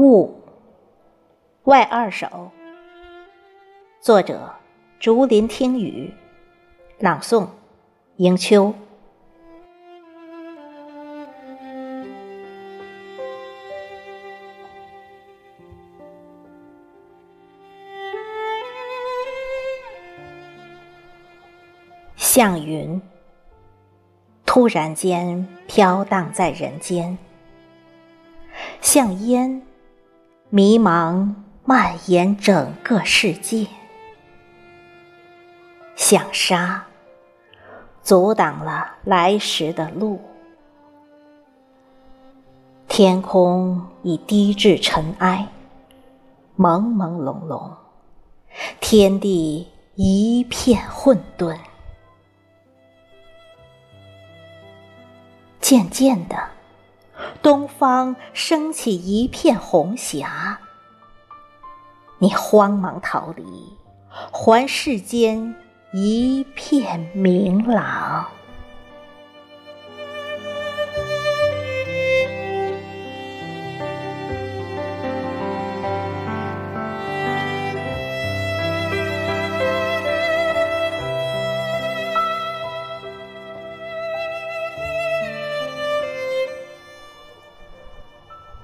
雾，外二首。作者：竹林听雨，朗诵：迎秋。像云，突然间飘荡在人间；像烟，迷茫蔓延整个世界；像沙，阻挡了来时的路。天空已低至尘埃，朦朦胧胧，天地一片混沌。渐渐的，东方升起一片红霞。你慌忙逃离，还世间一片明朗。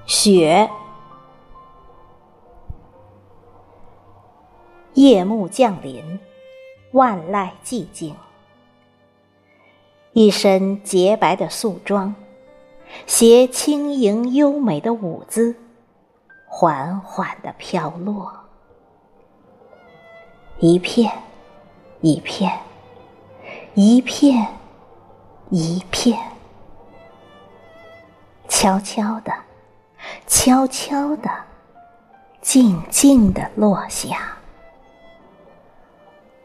雪，夜幕降临，万籁寂静。一身洁白的素装，携轻盈优美的舞姿，缓缓地飘落。一片，一片，一片，一片，悄悄的。悄悄的，静静的落下，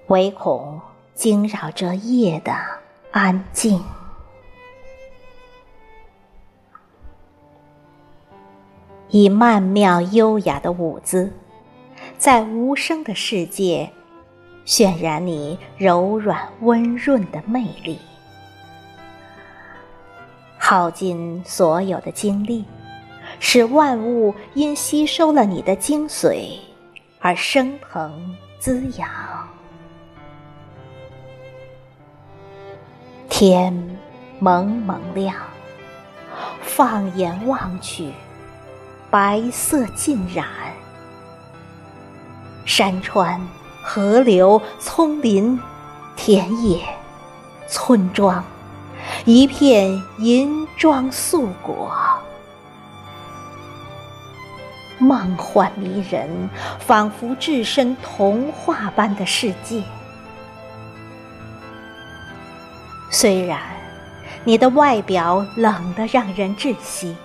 唯恐惊扰这夜的安静。以曼妙优雅的舞姿，在无声的世界，渲染你柔软温润的魅力，耗尽所有的精力。使万物因吸收了你的精髓而升腾滋养。天蒙蒙亮，放眼望去，白色浸染，山川、河流、丛林、田野、村庄，一片银装素裹。梦幻迷人，仿佛置身童话般的世界。虽然你的外表冷得让人窒息，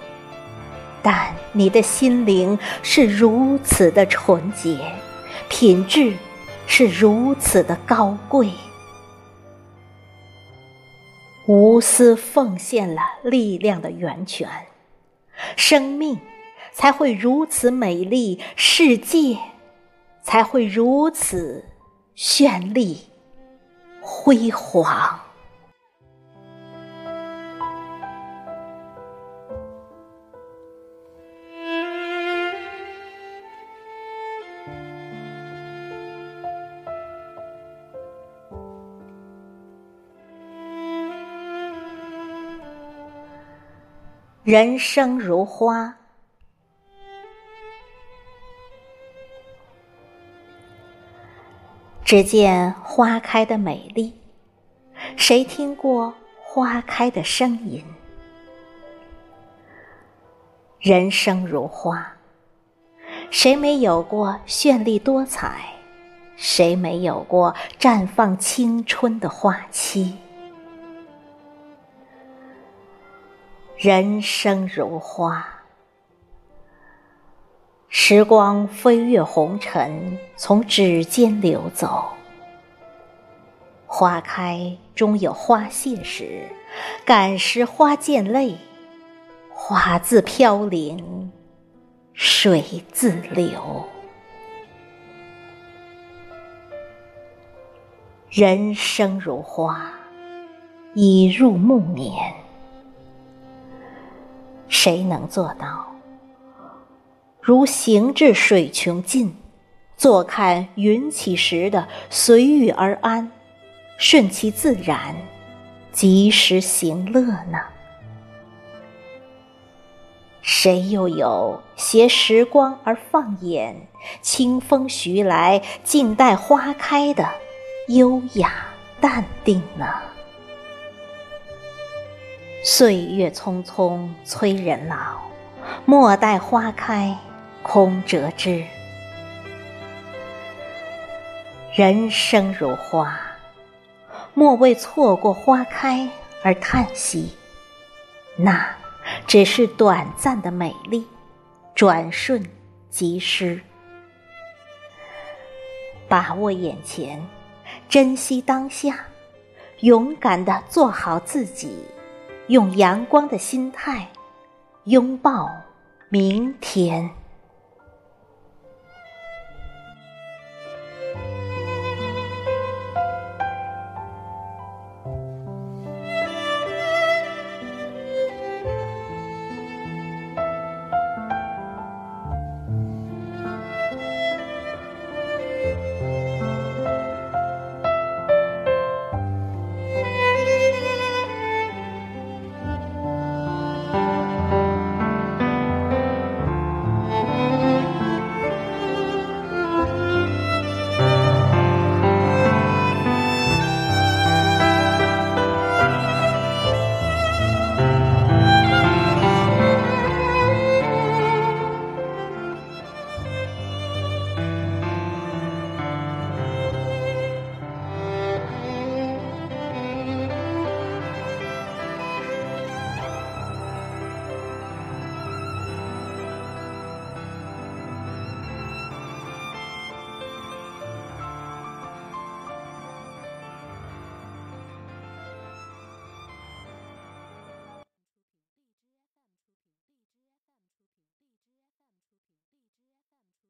但你的心灵是如此的纯洁，品质是如此的高贵，无私奉献了力量的源泉，生命。才会如此美丽，世界才会如此绚丽辉煌。人生如花。只见花开的美丽，谁听过花开的声音？人生如花，谁没有过绚丽多彩？谁没有过绽放青春的花期？人生如花。时光飞越红尘，从指尖流走。花开终有花谢时，感时花溅泪，花自飘零，水自流。人生如花，已入暮年，谁能做到？如行至水穷尽，坐看云起时的随遇而安，顺其自然，及时行乐呢？谁又有携时光而放眼，清风徐来，静待花开的优雅淡定呢？岁月匆匆催人老，莫待花开空折枝。人生如花，莫为错过花开而叹息，那只是短暂的美丽，转瞬即逝。把握眼前，珍惜当下，勇敢的做好自己。用阳光的心态拥抱明天。